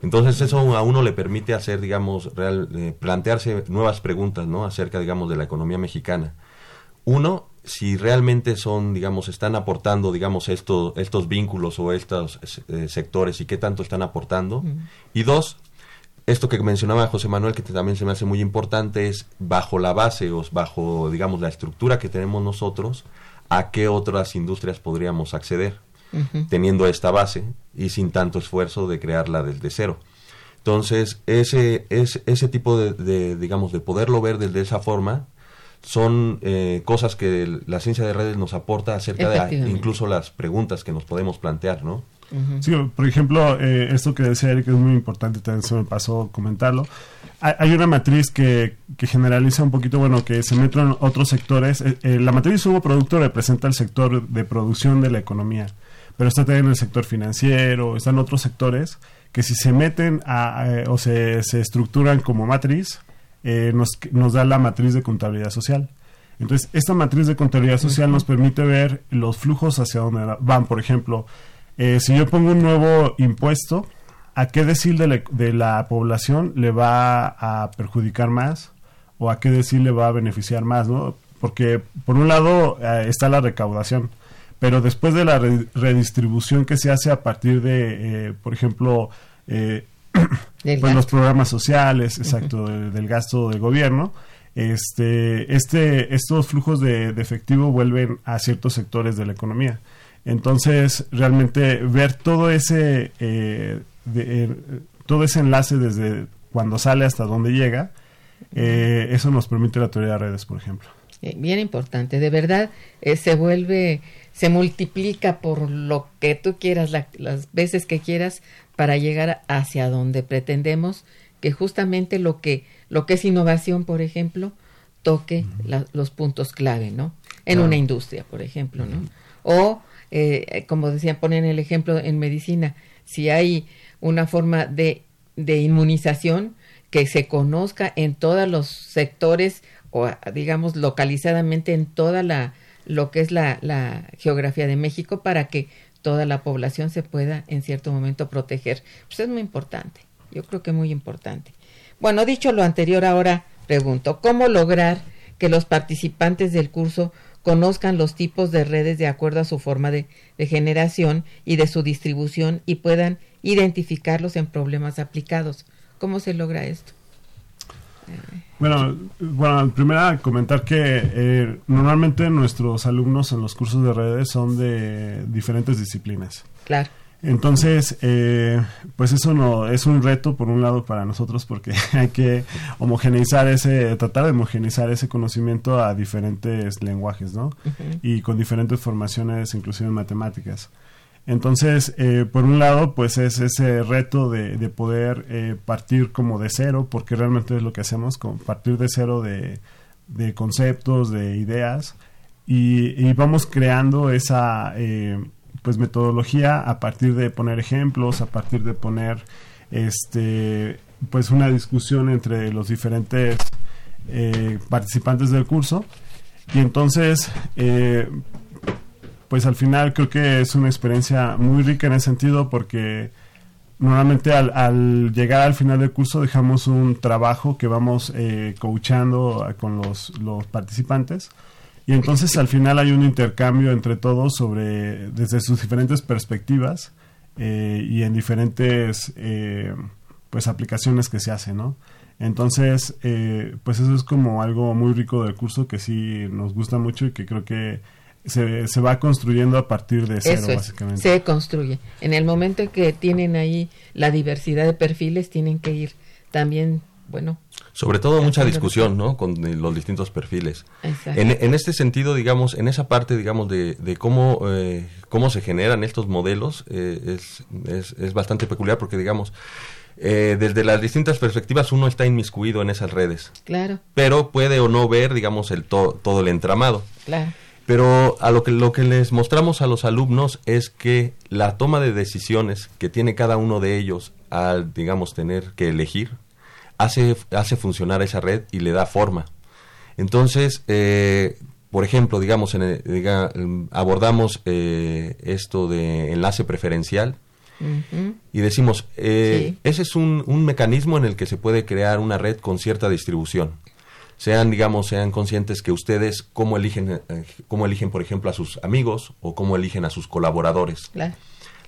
Entonces eso a uno le permite hacer, digamos, real, eh, plantearse nuevas preguntas, ¿no? Acerca, digamos, de la economía mexicana uno, si realmente son, digamos, están aportando, digamos, estos, estos vínculos o estos eh, sectores y qué tanto están aportando. Y dos, esto que mencionaba José Manuel, que también se me hace muy importante, es bajo la base o bajo, digamos, la estructura que tenemos nosotros, a qué otras industrias podríamos acceder, teniendo esta base y sin tanto esfuerzo de crearla desde cero. Entonces, ese, ese, ese tipo de, digamos, de poderlo ver desde esa forma, son eh, cosas que la ciencia de redes nos aporta acerca de incluso las preguntas que nos podemos plantear, ¿no? Sí, por ejemplo, eh, esto que decía Eric es muy importante, también se me pasó comentarlo. Hay, una matriz que, que, generaliza un poquito, bueno, que se mete en otros sectores. Eh, la matriz sumo producto representa el sector de producción de la economía, pero está también en el sector financiero, están otros sectores que si se meten a, o se, se estructuran como matriz, eh, nos, nos da la matriz de contabilidad social. Entonces, esta matriz de contabilidad social nos permite ver los flujos hacia dónde van. Por ejemplo, eh, si yo pongo un nuevo impuesto, ¿a qué decir de, la población le va a perjudicar más o a qué decir le va a beneficiar más? ¿no? Porque, por un lado, eh, está la recaudación, pero después de la redistribución que se hace a partir de, por ejemplo, pues los programas sociales, exacto, del, gasto del gobierno. Este, este, estos flujos de, efectivo vuelven a ciertos sectores de la economía. Entonces, realmente ver todo ese, eh, eh, todo ese enlace desde cuando sale hasta donde llega, eh, eso nos permite la teoría de redes, por ejemplo. Bien importante, de verdad se vuelve, se multiplica por lo que tú quieras, las veces que quieras, para llegar hacia donde pretendemos que justamente lo que lo que es innovación, por ejemplo, toque los puntos clave, ¿no? En una industria, por ejemplo, ¿no? O, eh, como decían, ponen el ejemplo en medicina, si hay una forma de, de inmunización que se conozca en todos los sectores o, digamos, localizadamente en toda la lo que es la, la geografía de México para que toda la población se pueda en cierto momento proteger. Pues es muy importante, yo creo que muy importante. Bueno, dicho lo anterior, ahora pregunto, ¿cómo lograr que los participantes del curso conozcan los tipos de redes de acuerdo a su forma de, generación y de su distribución y puedan identificarlos en problemas aplicados? ¿Cómo se logra esto? Bueno, bueno, primero comentar que eh, normalmente nuestros alumnos en los cursos de redes son de diferentes disciplinas. Claro. Entonces, eh, pues eso no es un reto por un lado para nosotros porque <laughs> hay que homogeneizar ese, tratar de homogeneizar ese conocimiento a diferentes lenguajes, ¿no? Y con diferentes formaciones, inclusive en matemáticas. Entonces, eh, por un lado, pues es ese reto de, de poder eh, partir como de cero, porque realmente es lo que hacemos, partir de cero de, de conceptos, de ideas, y, vamos creando esa eh, pues metodología a partir de poner ejemplos, a partir de poner este pues una discusión entre los diferentes eh, participantes del curso. Y entonces, eh, pues al final creo que es una experiencia muy rica en ese sentido porque normalmente al, llegar al final del curso dejamos un trabajo que vamos eh, coachando con los, los participantes y entonces al final hay un intercambio entre todos sobre desde sus diferentes perspectivas eh, y en diferentes eh, pues aplicaciones que se hacen, ¿no? Entonces, eh, pues eso es como algo muy rico del curso que sí nos gusta mucho y que creo que se, se va construyendo a partir de cero, básicamente. Se construye. En el momento que tienen ahí la diversidad de perfiles, tienen que ir también, bueno. Sobre todo mucha discusión, ¿no? Con los distintos perfiles. En, en, este sentido, digamos, en esa parte, digamos, de, de cómo, eh, cómo se generan estos modelos, eh, es, es, es bastante peculiar porque, digamos, eh, desde las distintas perspectivas uno está inmiscuido en esas redes. Claro. Pero puede o no ver, digamos, el todo el entramado. Claro. Pero a lo que, lo que les mostramos a los alumnos es que la toma de decisiones que tiene cada uno de ellos al, digamos, tener que elegir, hace, hace funcionar esa red y le da forma. Entonces, eh, por ejemplo, digamos, en abordamos eh, esto de enlace preferencial y decimos, eh, ese es un, un mecanismo en el que se puede crear una red con cierta distribución sean, digamos, sean conscientes que ustedes cómo eligen, eh, cómo eligen, por ejemplo, a sus amigos o cómo eligen a sus colaboradores.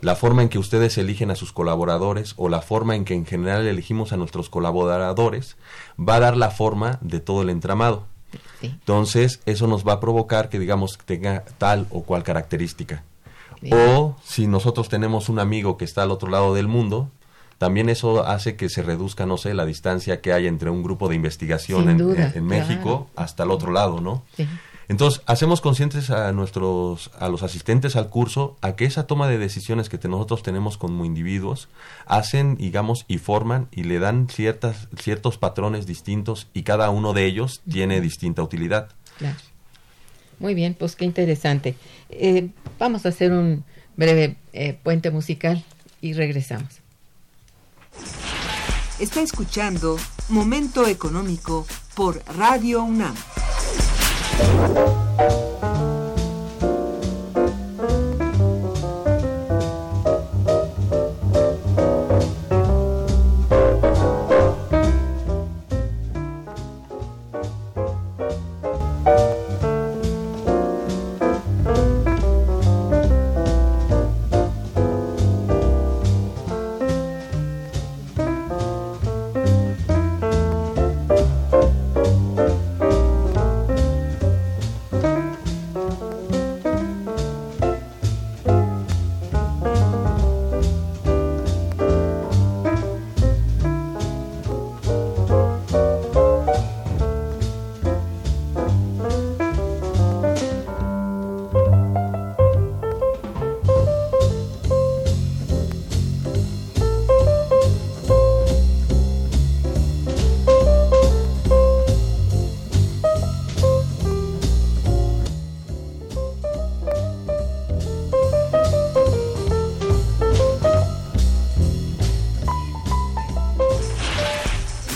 La forma en que ustedes eligen a sus colaboradores o la forma en que en general elegimos a nuestros colaboradores va a dar la forma de todo el entramado. Entonces, eso nos va a provocar que, digamos, tenga tal o cual característica. O si nosotros tenemos un amigo que está al otro lado del mundo, también eso hace que se reduzca, no sé, la distancia que hay entre un grupo de investigación en, México hasta el otro lado, ¿no? Entonces, hacemos conscientes a nuestros, a los asistentes al curso, a que esa toma de decisiones que nosotros tenemos como individuos, hacen, digamos, y forman y le dan ciertas, ciertos patrones distintos y cada uno de ellos tiene distinta utilidad. Claro. Muy bien, pues qué interesante. Eh, vamos a hacer un breve eh, puente musical y regresamos. Está escuchando Momento Económico por Radio UNAM. Thank you.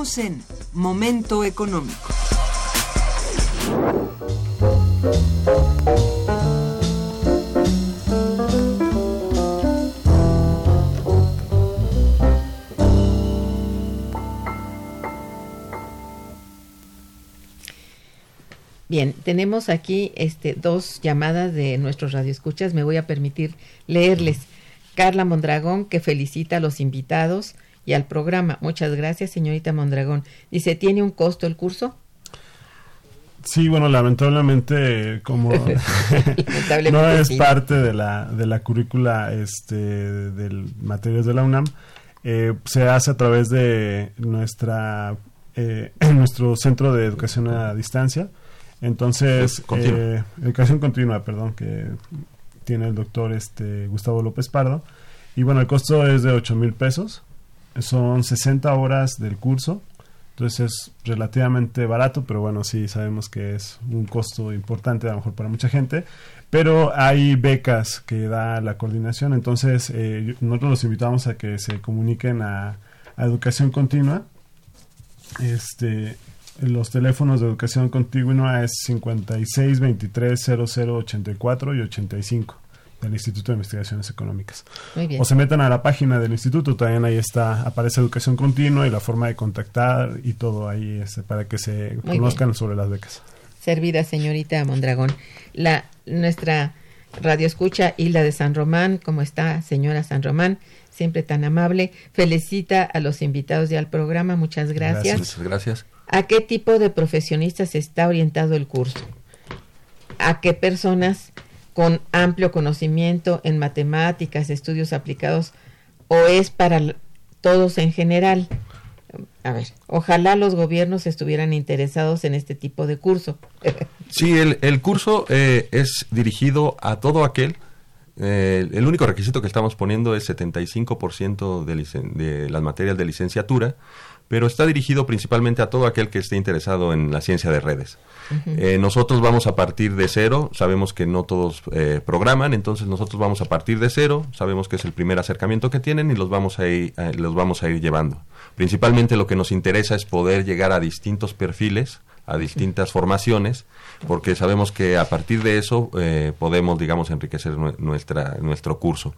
En Momento Económico. Bien, tenemos aquí este, dos llamadas de nuestros radioescuchas. Me voy a permitir leerles. Carla Mondragón, que felicita a los invitados y al programa. Muchas gracias, señorita Mondragón. Dice, ¿tiene un costo el curso? Sí, bueno, lamentablemente como <laughs> <laughs> no es parte de la, de la currícula este, del materias de la UNAM, eh, se hace a través de nuestra eh, <clears throat> nuestro centro de educación a distancia. Entonces, eh, educación continua, perdón, que tiene el doctor este Gustavo López Pardo. Y bueno, el costo es de 8 mil pesos. Son 60 horas del curso. Entonces es relativamente barato, pero bueno, sí sabemos que es un costo importante a lo mejor para mucha gente. Pero hay becas que da la coordinación. Entonces eh, nosotros los invitamos a que se comuniquen a, a Educación Continua. Este, los teléfonos de educación continua es 56 23 00 84 y 85 del Instituto de Investigaciones Económicas. O se metan a la página del instituto, también ahí está, aparece educación continua y la forma de contactar y todo ahí este, para que se conozcan sobre las becas. Servida señorita Mondragón. La, nuestra radio escucha Hilda de San Román, ¿cómo está señora San Román? Siempre tan amable. Felicita a los invitados y al programa, muchas gracias. Muchas gracias. ¿A qué tipo de profesionistas está orientado el curso? ¿A qué personas con amplio conocimiento en matemáticas, estudios aplicados, o es para todos en general? A ver, ojalá los gobiernos estuvieran interesados en este tipo de curso. <laughs> sí, el, curso eh, es dirigido a todo aquel eh, el único requisito que estamos poniendo es 75% de, de las materias de licenciatura pero está dirigido principalmente a todo aquel que esté interesado en la ciencia de redes. Eh, nosotros vamos a partir de cero, sabemos que no todos eh, programan, entonces nosotros vamos a partir de cero, sabemos que es el primer acercamiento que tienen y los vamos a ir, eh, los vamos a ir llevando. Principalmente lo que nos interesa es poder llegar a distintos perfiles, a distintas formaciones, porque sabemos que a partir de eso podemos, digamos, enriquecer nuestra, nuestro curso.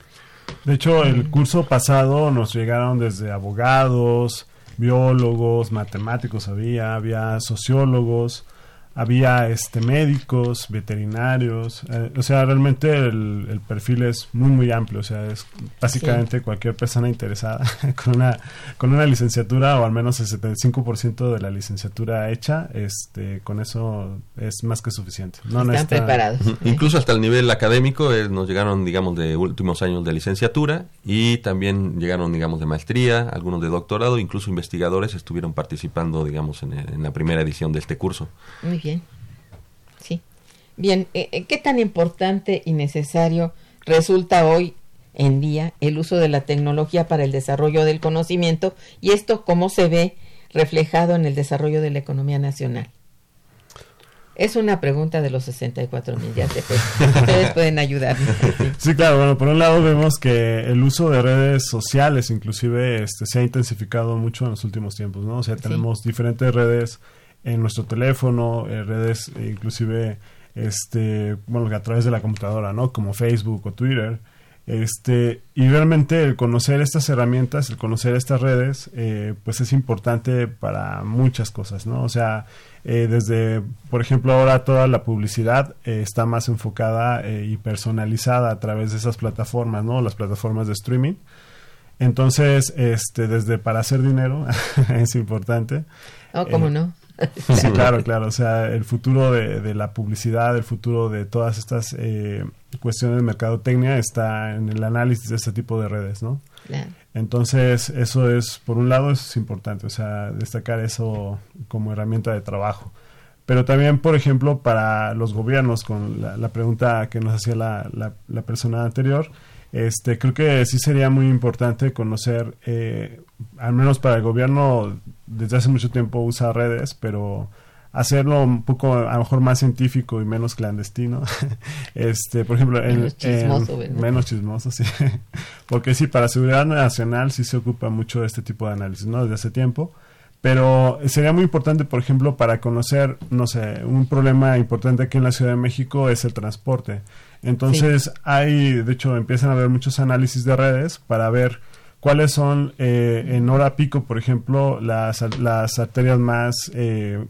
De hecho, el curso pasado nos llegaron desde abogados, biólogos, matemáticos había, había sociólogos, había este médicos, veterinarios, eh, o sea, realmente el, perfil es muy muy amplio, o sea, es básicamente cualquier persona interesada <laughs> con una con una licenciatura o al menos el 75% de la licenciatura hecha, este con eso es más que suficiente. No, Están preparados. Incluso hasta el nivel académico eh, nos llegaron, digamos, de últimos años de licenciatura y también llegaron, digamos, de maestría, algunos de doctorado, incluso investigadores estuvieron participando, digamos, en, en la primera edición de este curso bien. Sí. Bien, eh, eh, ¿qué tan importante y necesario resulta hoy en día el uso de la tecnología para el desarrollo del conocimiento y esto cómo se ve reflejado en el desarrollo de la economía nacional? Es una pregunta de los 64 mil, ya Ustedes <laughs> pueden ayudar. Sí, claro. Bueno, por un lado vemos que el uso de redes sociales inclusive este, se ha intensificado mucho en los últimos tiempos, ¿no? O sea, tenemos diferentes redes en nuestro teléfono, en redes eh, inclusive este bueno a través de la computadora, ¿no? Como Facebook o Twitter. Este, y realmente el conocer estas herramientas, el conocer estas redes, eh, pues es importante para muchas cosas, ¿no? O sea, eh, desde, por ejemplo, ahora toda la publicidad está más enfocada y personalizada a través de esas plataformas, ¿no? Las plataformas de streaming. Entonces, este, desde para hacer dinero <laughs> es importante. Oh, ¿cómo no? Sí, claro, claro. O sea, el futuro de, la publicidad, el futuro de todas estas eh, cuestiones de mercadotecnia está en el análisis de este tipo de redes, ¿no? Entonces, eso es, por un lado, es importante, o sea, destacar eso como herramienta de trabajo. Pero también, por ejemplo, para los gobiernos, con la, pregunta que nos hacía la, la, persona anterior, este, creo que sí sería muy importante conocer, eh, al menos para el gobierno, desde hace mucho tiempo usa redes, pero hacerlo un poco a lo mejor más científico y menos clandestino <laughs> este por ejemplo menos chismoso menos chismoso sí. <laughs> Porque sí para seguridad nacional sí se ocupa mucho de este tipo de análisis no desde hace tiempo. Pero sería muy importante por ejemplo para conocer no sé un problema importante aquí en la Ciudad de México es el transporte. Entonces hay de hecho empiezan a haber muchos análisis de redes para ver cuáles son eh, en hora pico, por ejemplo, las, las arterias más eh,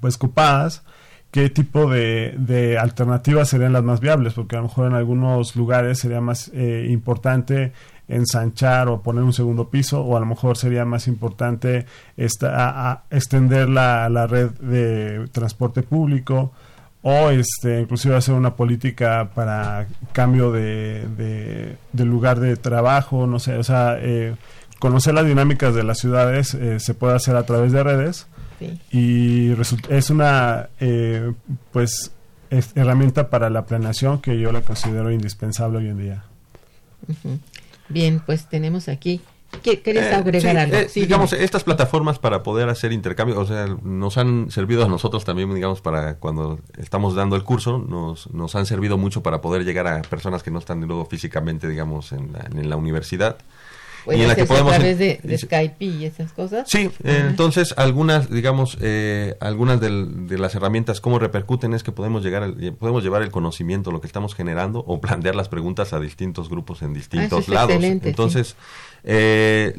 pues copadas qué tipo de, de, alternativas serían las más viables, porque a lo mejor en algunos lugares sería más eh, importante ensanchar o poner un segundo piso, o a lo mejor sería más importante esta, a, extender la, la, red de transporte público, o este, inclusive hacer una política para cambio de, de, lugar de trabajo, no sé, o sea, eh, conocer las dinámicas de las ciudades eh, se puede hacer a través de redes y es una eh, pues herramienta para la planeación que yo la considero indispensable hoy en día. Bien, pues tenemos aquí ¿Quieres eh, agregar algo? Eh, digamos, estas plataformas para poder hacer intercambio, o sea, nos han servido a nosotros también, digamos, para cuando estamos dando el curso, nos, nos han servido mucho para poder llegar a personas que no están luego físicamente, digamos, en en la universidad y en la que podemos a través de, Skype y esas cosas. Sí, entonces algunas, digamos, eh, algunas de, las herramientas cómo repercuten es que podemos llegar, podemos llevar el conocimiento, lo que estamos generando, o plantear las preguntas a distintos grupos en distintos ah, lados. Entonces, eh,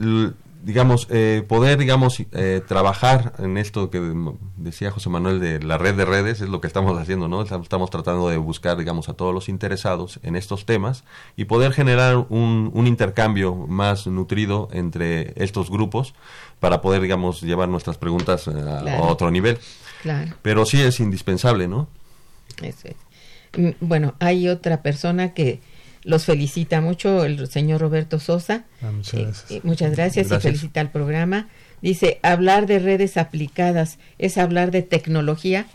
digamos, eh, poder, digamos, eh, trabajar en esto que decía José Manuel de la red de redes, es lo que estamos haciendo, ¿no? Estamos tratando de buscar, digamos, a todos los interesados en estos temas y poder generar un, un intercambio más nutrido entre estos grupos para poder, digamos, llevar nuestras preguntas a, otro nivel. Claro. Pero sí es indispensable, ¿no? Es. Mm, bueno, hay otra persona que los felicita mucho el señor Roberto Sosa. Ah, muchas gracias. muchas gracias, y felicita al programa. Dice, hablar de redes aplicadas es hablar de tecnología.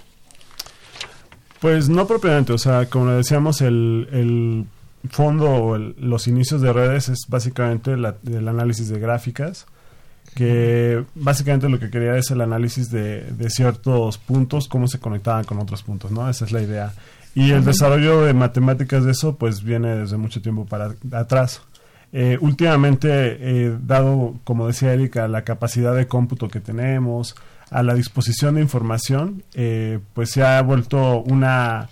Pues no propiamente, o sea, como decíamos, el, el fondo o los inicios de redes es básicamente el análisis de gráficas, que básicamente lo que quería es el análisis de, de ciertos puntos, cómo se conectaban con otros puntos, ¿no? Esa es la idea. Y el desarrollo de matemáticas de eso, pues viene desde mucho tiempo para atrás. Eh, últimamente, eh, dado, como decía Erika, la capacidad de cómputo que tenemos, a la disposición de información, eh, pues se ha vuelto una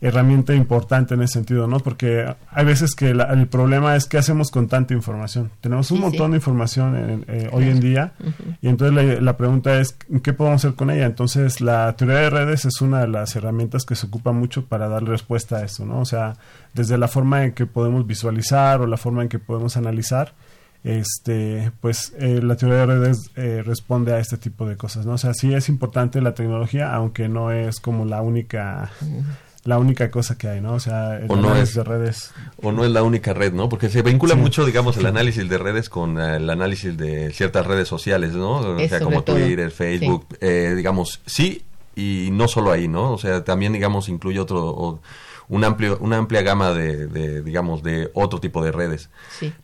herramienta importante en ese sentido, ¿no? Porque hay veces que el problema es qué hacemos con tanta información. Tenemos un montón de información eh, hoy en día y entonces la, pregunta es qué podemos hacer con ella. Entonces la teoría de redes es una de las herramientas que se ocupa mucho para darle respuesta a eso, ¿no? O sea, desde la forma en que podemos visualizar o la forma en que podemos analizar, este, pues eh, la teoría de redes eh, responde a este tipo de cosas, ¿no? O sea, sí es importante la tecnología, aunque no es como la única la única cosa que hay, ¿no? O sea, o no es de redes. O no es la única red, ¿no? Porque se vincula mucho, digamos, el análisis de redes con eh, el análisis de ciertas redes sociales, ¿no? O sea, como Twitter, Facebook, eh, digamos, sí y no solo ahí, ¿no? O sea, también, digamos, incluye otro un amplio, una amplia gama de, digamos, de otro tipo de redes.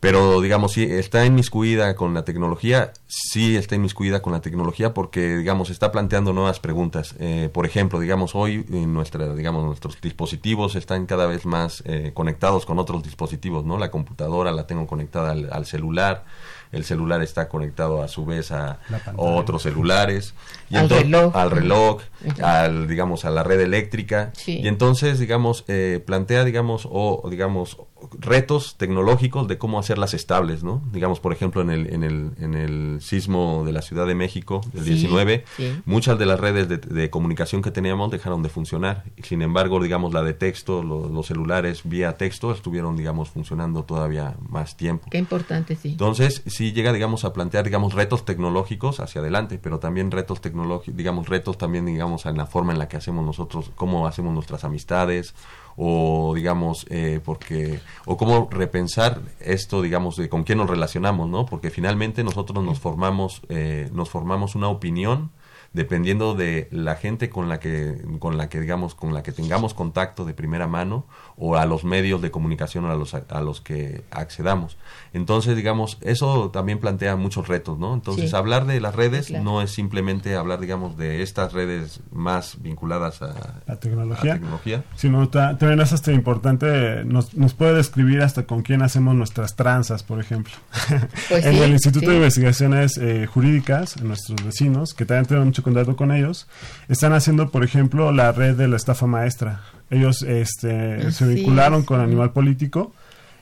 Pero, digamos, sí, está inmiscuida con la tecnología, sí está inmiscuida con la tecnología porque, digamos, está planteando nuevas preguntas. Eh, por ejemplo, digamos, hoy nuestra, digamos, nuestros dispositivos están cada vez más eh, conectados con otros dispositivos, ¿no? La computadora la tengo conectada al celular el celular está conectado a su vez a otros celulares y al reloj, al reloj, al digamos a la red eléctrica y entonces digamos eh, plantea digamos o digamos retos tecnológicos de cómo hacerlas estables, ¿no? Digamos, por ejemplo, en el, en el, en el sismo de la Ciudad de México del 19, muchas de las redes de, comunicación que teníamos dejaron de funcionar. Sin embargo, digamos, la de texto, los celulares vía texto estuvieron, digamos, funcionando todavía más tiempo. Qué importante, sí. Entonces, sí llega, digamos, a plantear, digamos, retos tecnológicos hacia adelante, pero también retos tecnológicos, digamos, retos también, digamos, en la forma en la que hacemos nosotros, cómo hacemos nuestras amistades, o digamos eh, porque o cómo repensar esto digamos de con quién nos relacionamos no porque finalmente nosotros nos formamos eh, nos formamos una opinión dependiendo de la gente con la que con la que digamos con la que tengamos contacto de primera mano o a los medios de comunicación a los a los que accedamos. Entonces digamos eso también plantea muchos retos no entonces hablar de las redes no es simplemente hablar digamos de estas redes más vinculadas a la tecnología, sino también es hasta importante nos, nos puede describir hasta con quién hacemos nuestras tranzas por ejemplo. <laughs> Pues en el Instituto de Investigaciones eh, Jurídicas nuestros vecinos que también tenemos mucho con ellos, están haciendo, por ejemplo, la red de la estafa maestra. Ellos este, se vincularon con Animal Político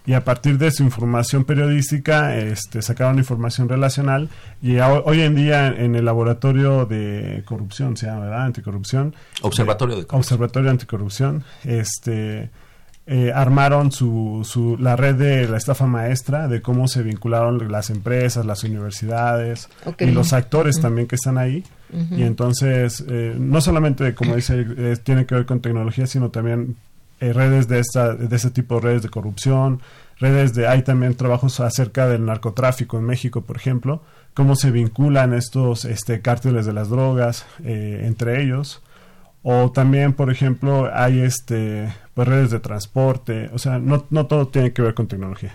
y a partir de su información periodística este, sacaron información relacional y hoy en día en el laboratorio de corrupción se llama verdad anticorrupción observatorio de corrupción. observatorio anticorrupción este eh, armaron su, su, la red de la estafa maestra de cómo se vincularon las empresas las universidades y los actores también que están ahí. Y entonces eh, no solamente como dice eh, tiene que ver con tecnología sino también eh, redes de, esta, de este tipo de redes de corrupción, redes de, hay también trabajos acerca del narcotráfico en México, por ejemplo, cómo se vinculan estos este, cárteles de las drogas eh, entre ellos. O también, por ejemplo, hay este, pues, redes de transporte. O sea, no, no todo tiene que ver con tecnología.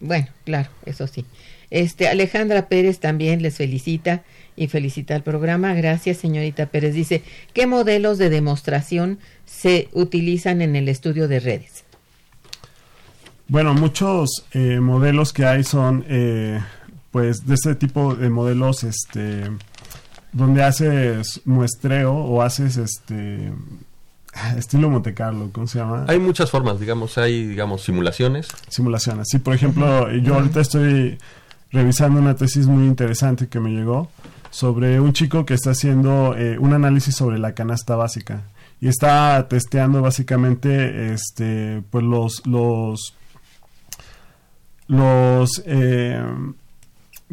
Bueno, claro, eso sí. Este, Alejandra Pérez también les felicita y felicita al programa. Gracias, señorita Pérez. Dice, ¿qué modelos de demostración se utilizan en el estudio de redes? Bueno, muchos eh, modelos que hay son, eh, pues, de este tipo de modelos, este, donde haces muestreo o haces, este, estilo Monte Carlo, ¿cómo se llama? Hay muchas formas, digamos, hay, digamos, simulaciones. Simulaciones, sí, por ejemplo, yo ahorita estoy revisando una tesis muy interesante que me llegó sobre un chico que está haciendo eh, un análisis sobre la canasta básica y está testeando básicamente este pues los los los eh,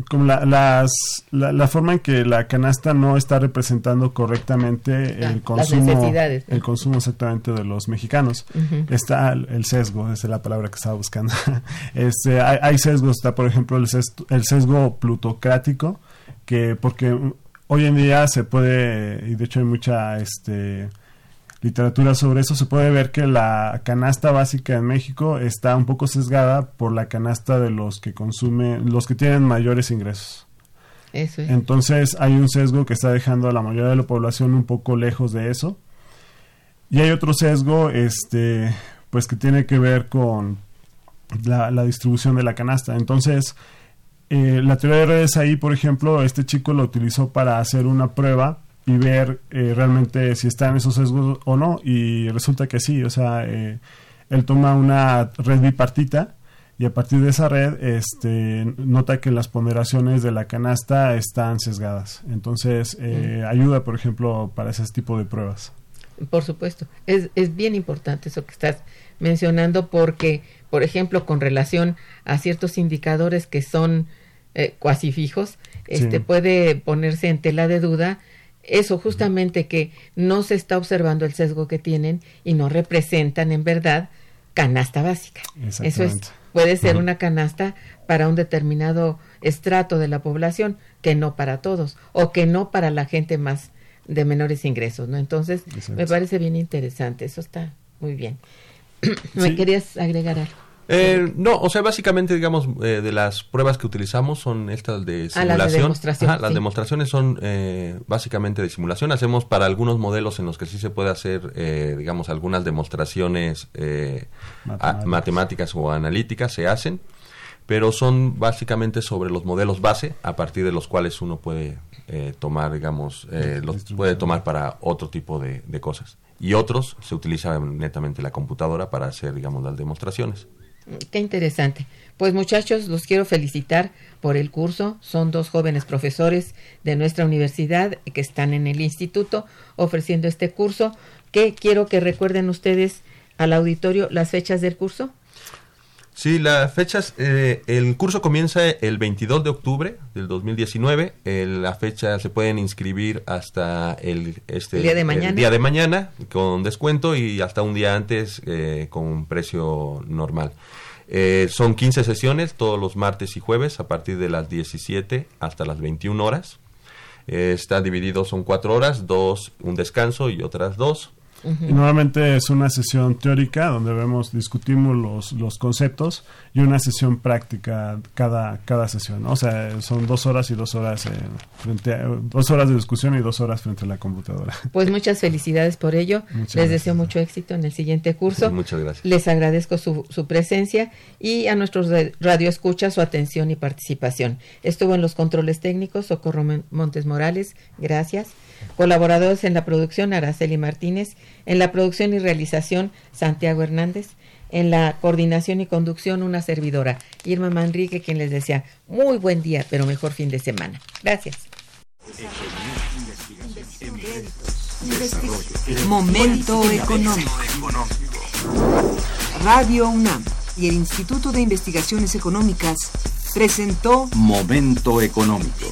como la, las, la, forma en que la canasta no está representando correctamente el consumo el consumo exactamente de los mexicanos. Está el sesgo esa es la palabra que estaba buscando. <laughs> Este hay, hay sesgos está por ejemplo el el sesgo plutocrático que porque hoy en día se puede, y de hecho hay mucha este, literatura sobre eso, se puede ver que la canasta básica en México está un poco sesgada por la canasta de los que consumen, los que tienen mayores ingresos. Entonces hay un sesgo que está dejando a la mayoría de la población un poco lejos de eso. Y hay otro sesgo, este, pues que tiene que ver con la, la distribución de la canasta. Entonces, eh, la teoría de redes ahí, por ejemplo, este chico lo utilizó para hacer una prueba y ver eh, realmente si está en esos sesgos o no y resulta que sí, o sea, eh, él toma una red bipartita y a partir de esa red este, nota que las ponderaciones de la canasta están sesgadas. Entonces, mm. ayuda, por ejemplo, para ese tipo de pruebas. Por supuesto, es, es bien importante eso que estás mencionando porque, por ejemplo, con relación a ciertos indicadores que son eh, cuasi fijos, este, puede ponerse en tela de duda eso justamente que no se está observando el sesgo que tienen y no representan en verdad canasta básica. Eso es, puede ser una canasta para un determinado estrato de la población, que no para todos, o que no para la gente más de menores ingresos, ¿no? Entonces, me parece bien interesante, eso está muy bien. <clears throat> ¿Me querías agregar algo? Eh, no, o sea, básicamente, digamos, eh, de las pruebas que utilizamos son estas de simulación. Ah, las, demostración, las demostraciones son eh, básicamente de simulación. Hacemos para algunos modelos en los que sí se puede hacer, digamos, algunas demostraciones matemáticas. o analíticas, se hacen, pero son básicamente sobre los modelos base a partir de los cuales uno puede tomar, digamos, los puede tomar para otro tipo de, de cosas. Y otros se utiliza netamente la computadora para hacer, digamos, las demostraciones. Qué interesante. Pues muchachos, los quiero felicitar por el curso. Son dos jóvenes profesores de nuestra universidad que están en el instituto ofreciendo este curso. ¿Qué quiero que recuerden ustedes al auditorio las fechas del curso? Sí, las fechas, eh, el curso comienza el 22 de octubre del 2019. la fecha se pueden inscribir hasta el, este, día, de mañana? día de mañana con descuento y hasta un día antes eh, con precio normal. Eh, son 15 sesiones todos los martes y jueves a partir de las 17 hasta las 21 horas. está dividido, son cuatro horas, dos, un descanso y otras dos Nuevamente es una sesión teórica donde vemos, discutimos los, los conceptos y una sesión práctica cada, cada sesión. O sea, son dos horas y dos horas, frente dos horas de discusión y dos horas frente a la computadora. Pues muchas felicidades por ello. Les deseo mucho éxito en el siguiente curso. muchas gracias. Les agradezco su, su presencia y a nuestros escucha su atención y participación. Estuvo en los controles técnicos Socorro Montes Morales. Gracias. Colaboradores en la producción Araceli Martínez en la producción y realización, Santiago Hernández. En la coordinación y conducción, una servidora, Irma Manrique, quien les decía muy buen día, pero mejor fin de semana. Gracias. Momento económico. Radio UNAM y el Instituto de Investigaciones Económicas presentó Momento económico.